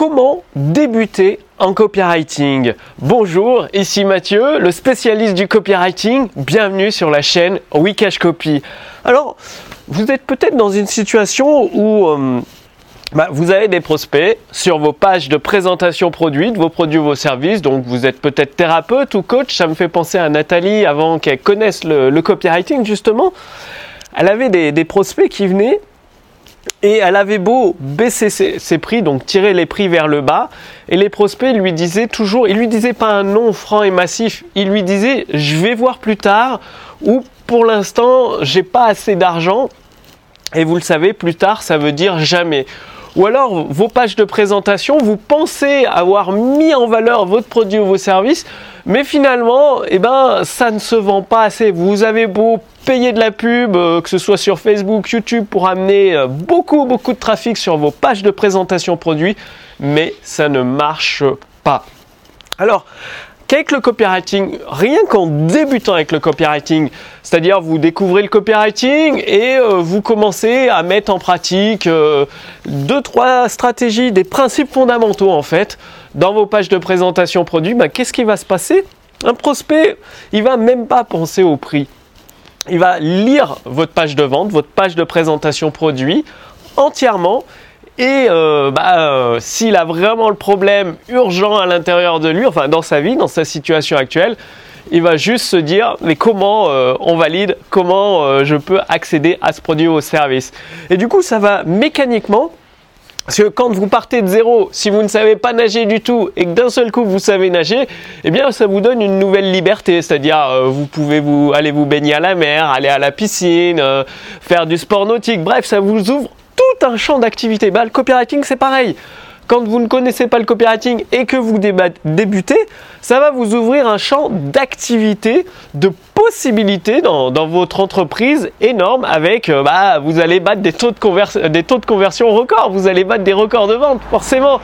comment débuter en copywriting Bonjour, ici Mathieu, le spécialiste du copywriting. Bienvenue sur la chaîne Wikash Copy. Alors, vous êtes peut-être dans une situation où euh, bah, vous avez des prospects sur vos pages de présentation produits, de vos produits, vos services. Donc, vous êtes peut-être thérapeute ou coach. Ça me fait penser à Nathalie avant qu'elle connaisse le, copywriting, justement. Elle avait des prospects qui venaient et elle avait beau baisser ses, prix, donc tirer les prix vers le bas, et les prospects lui disaient toujours, il lui disait pas un nom franc et massif, il lui disait je vais voir plus tard, ou pour l'instant j'ai pas assez d'argent, et vous le savez, plus tard ça veut dire jamais. Ou alors vos pages de présentation, vous pensez avoir mis en valeur votre produit ou vos services, mais finalement, eh ben, ça ne se vend pas assez. Vous avez beau payer de la pub, euh, que ce soit sur Facebook, YouTube, pour amener euh, beaucoup, beaucoup de trafic sur vos pages de présentation produits, mais ça ne marche pas. Alors, qu'avec le copywriting, rien qu'en débutant avec le copywriting, c'est-à-dire vous découvrez le copywriting et euh, vous commencez à mettre en pratique deux, trois stratégies, des principes fondamentaux en fait, dans vos pages de présentation produits, bah, qu'est-ce qui va se passer? Un prospect, il va même pas penser au prix il va lire votre page de vente, votre page de présentation produit entièrement. Et euh, bah, euh, s'il a vraiment le problème urgent à l'intérieur de lui, enfin dans sa vie, dans sa situation actuelle, il va juste se dire mais comment euh, on valide, comment je peux accéder à ce produit ou au service. Et du coup, ça va mécaniquement parce que quand vous partez de zéro, si vous ne savez pas nager du tout et que d'un seul coup vous savez nager, eh bien ça vous donne une nouvelle liberté. C'est-à-dire euh, vous pouvez vous aller vous baigner à la mer, aller à la piscine, euh, faire du sport nautique. Bref, ça vous ouvre tout un champ d'activité. Bah, le copywriting c'est pareil quand vous ne connaissez pas le copywriting et que vous débutez, ça va vous ouvrir un champ d'activité, de possibilités dans, votre entreprise énorme avec, euh, bah, vous allez battre des taux, de des taux de conversion records, vous allez battre des records de vente, forcément,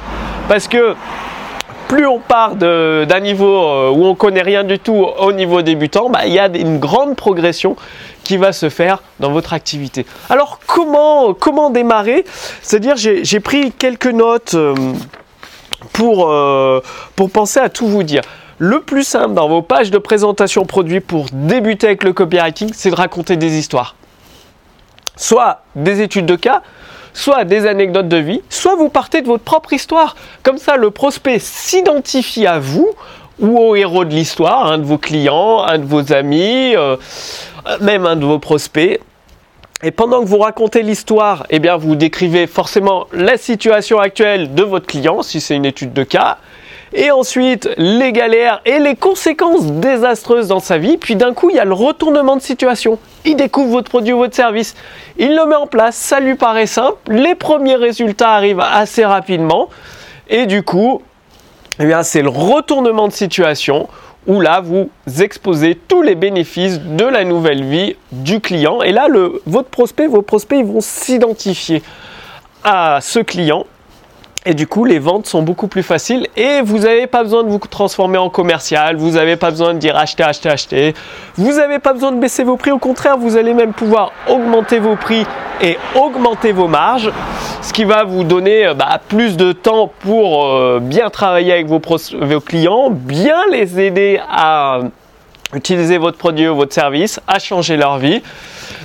parce que plus on part d'un niveau euh, où on connaît rien du tout au niveau débutant, bah, il y a une grande progression qui va se faire dans votre activité. Alors comment, comment démarrer? C'est-à-dire j'ai pris quelques notes euh, pour, euh, pour penser à tout vous dire. Le plus simple dans vos pages de présentation produit pour débuter avec le copywriting, c'est de raconter des histoires. Soit des études de cas, soit des anecdotes de vie, soit vous partez de votre propre histoire. Comme ça, le prospect s'identifie à vous ou au héros de l'histoire, un de vos clients, un de vos amis, euh, même un de vos prospects. Et pendant que vous racontez l'histoire, eh bien, vous décrivez forcément la situation actuelle de votre client, si c'est une étude de cas, et ensuite les galères et les conséquences désastreuses dans sa vie. Puis d'un coup, il y a le retournement de situation. Il découvre votre produit ou votre service, il le met en place, ça lui paraît simple, les premiers résultats arrivent assez rapidement, et du coup, eh c'est le retournement de situation où là, vous exposez tous les bénéfices de la nouvelle vie du client. Et là, le, votre prospect, vos prospects, ils vont s'identifier à ce client. Et du coup, les ventes sont beaucoup plus faciles. Et vous n'avez pas besoin de vous transformer en commercial, vous n'avez pas besoin de dire acheter, acheter, acheter. Vous n'avez pas besoin de baisser vos prix, au contraire, vous allez même pouvoir augmenter vos prix et augmenter vos marges, ce qui va vous donner euh, bah, plus de temps pour euh, bien travailler avec vos, vos clients, bien les aider à utiliser votre produit ou votre service, à changer leur vie.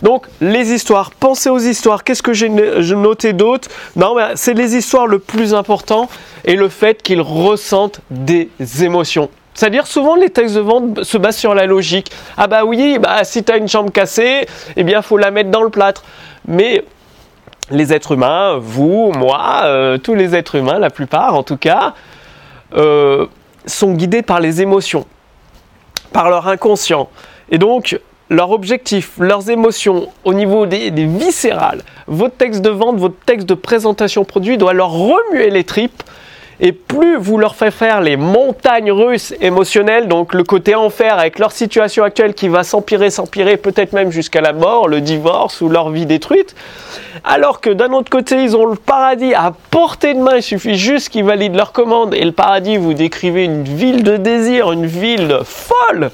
Donc les histoires, pensez aux histoires. Qu'est-ce que j'ai noté d'autre? Non, c'est les histoires le plus important et le fait qu'ils ressentent des émotions. C'est-à-dire souvent les textes de vente se basent sur la logique. Ah bah oui, bah si tu as une jambe cassée, eh bien faut la mettre dans le plâtre. Mais les êtres humains, vous, moi, euh, tous les êtres humains, la plupart en tout cas, euh, sont guidés par les émotions, par leur inconscient. Et donc, leur objectif, leurs émotions au niveau des, viscérales, votre texte de vente, votre texte de présentation produit doit leur remuer les tripes. Et plus vous leur faites faire les montagnes russes émotionnelles, donc le côté enfer avec leur situation actuelle qui va s'empirer, s'empirer, peut-être même jusqu'à la mort, le divorce ou leur vie détruite, alors que d'un autre côté, ils ont le paradis à portée de main, il suffit juste qu'ils valident leur commande, et le paradis, vous décrivez une ville de désir, une ville folle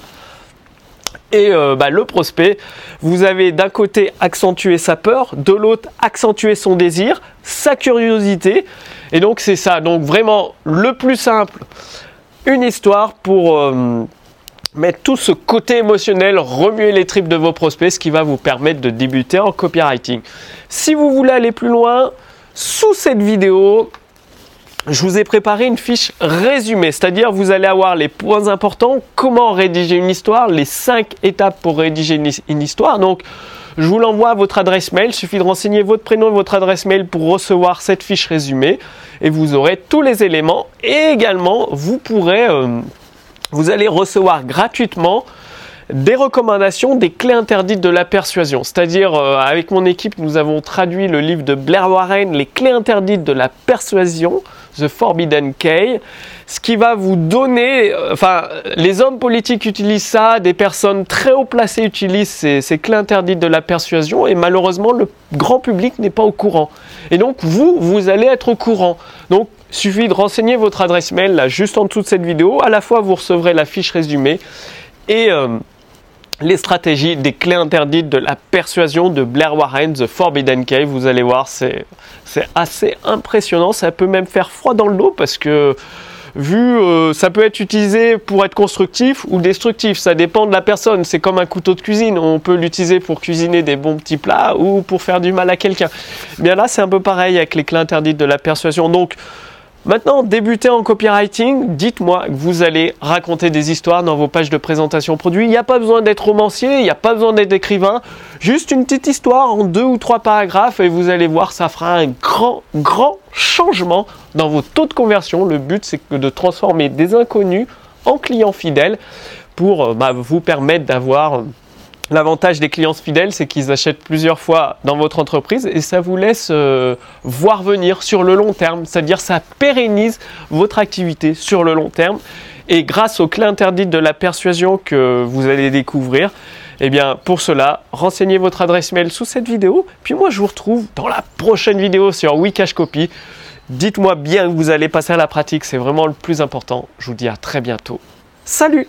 et euh, bah, le prospect, vous avez d'un côté accentué sa peur, de l'autre accentué son désir, sa curiosité, Et donc c'est ça, donc vraiment le plus simple, une histoire pour euh, mettre tout ce côté émotionnel, remuer les tripes de vos prospects, ce qui va vous permettre de débuter en copywriting. Si vous voulez aller plus loin, sous cette vidéo, je vous ai préparé une fiche résumée, c'est-à-dire vous allez avoir les points importants, comment rédiger une histoire, les cinq étapes pour rédiger une histoire. Donc, je vous l'envoie à votre adresse mail. Il suffit de renseigner votre prénom et votre adresse mail pour recevoir cette fiche résumée et vous aurez tous les éléments. Et également, vous pourrez, euh, vous allez recevoir gratuitement des recommandations des clés interdites de la persuasion. C'est-à-dire, euh, avec mon équipe, nous avons traduit le livre de Blair Warren, Les clés interdites de la persuasion, The Forbidden Key, ce qui va vous donner, euh, enfin, les hommes politiques utilisent ça, des personnes très haut placées utilisent ces, clés interdites de la persuasion, et malheureusement, le grand public n'est pas au courant. Et donc, vous, vous allez être au courant. Donc, suffit de renseigner votre adresse mail là, juste en dessous de cette vidéo. À la fois, vous recevrez la fiche résumée et euh, les stratégies des clés interdites de la persuasion de Blair Warren, The Forbidden Cave. Vous allez voir, c'est assez impressionnant. Ça peut même faire froid dans le dos parce que vu euh, ça peut être utilisé pour être constructif ou destructif, ça dépend de la personne. C'est comme un couteau de cuisine, on peut l'utiliser pour cuisiner des bons petits plats ou pour faire du mal à quelqu'un. Bien là, c'est un peu pareil avec les clés interdites de la persuasion. Donc Maintenant, débutez en copywriting, dites-moi que vous allez raconter des histoires dans vos pages de présentation produit. Il n'y a pas besoin d'être romancier, il n'y a pas besoin d'être écrivain. Juste une petite histoire en deux ou trois paragraphes et vous allez voir, ça fera un grand, grand changement dans vos taux de conversion. Le but, c'est de transformer des inconnus en clients fidèles pour euh, bah, vous permettre d'avoir L'avantage des clients fidèles, c'est qu'ils achètent plusieurs fois dans votre entreprise et ça vous laisse euh, voir venir sur le long terme, c'est-à-dire ça pérennise votre activité sur le long terme. Et grâce aux clés interdites de la persuasion que vous allez découvrir, eh bien pour cela, renseignez votre adresse mail sous cette vidéo. Puis moi, je vous retrouve dans la prochaine vidéo sur Wikash Copy. Dites-moi bien que vous allez passer à la pratique, c'est vraiment le plus important. Je vous dis à très bientôt. Salut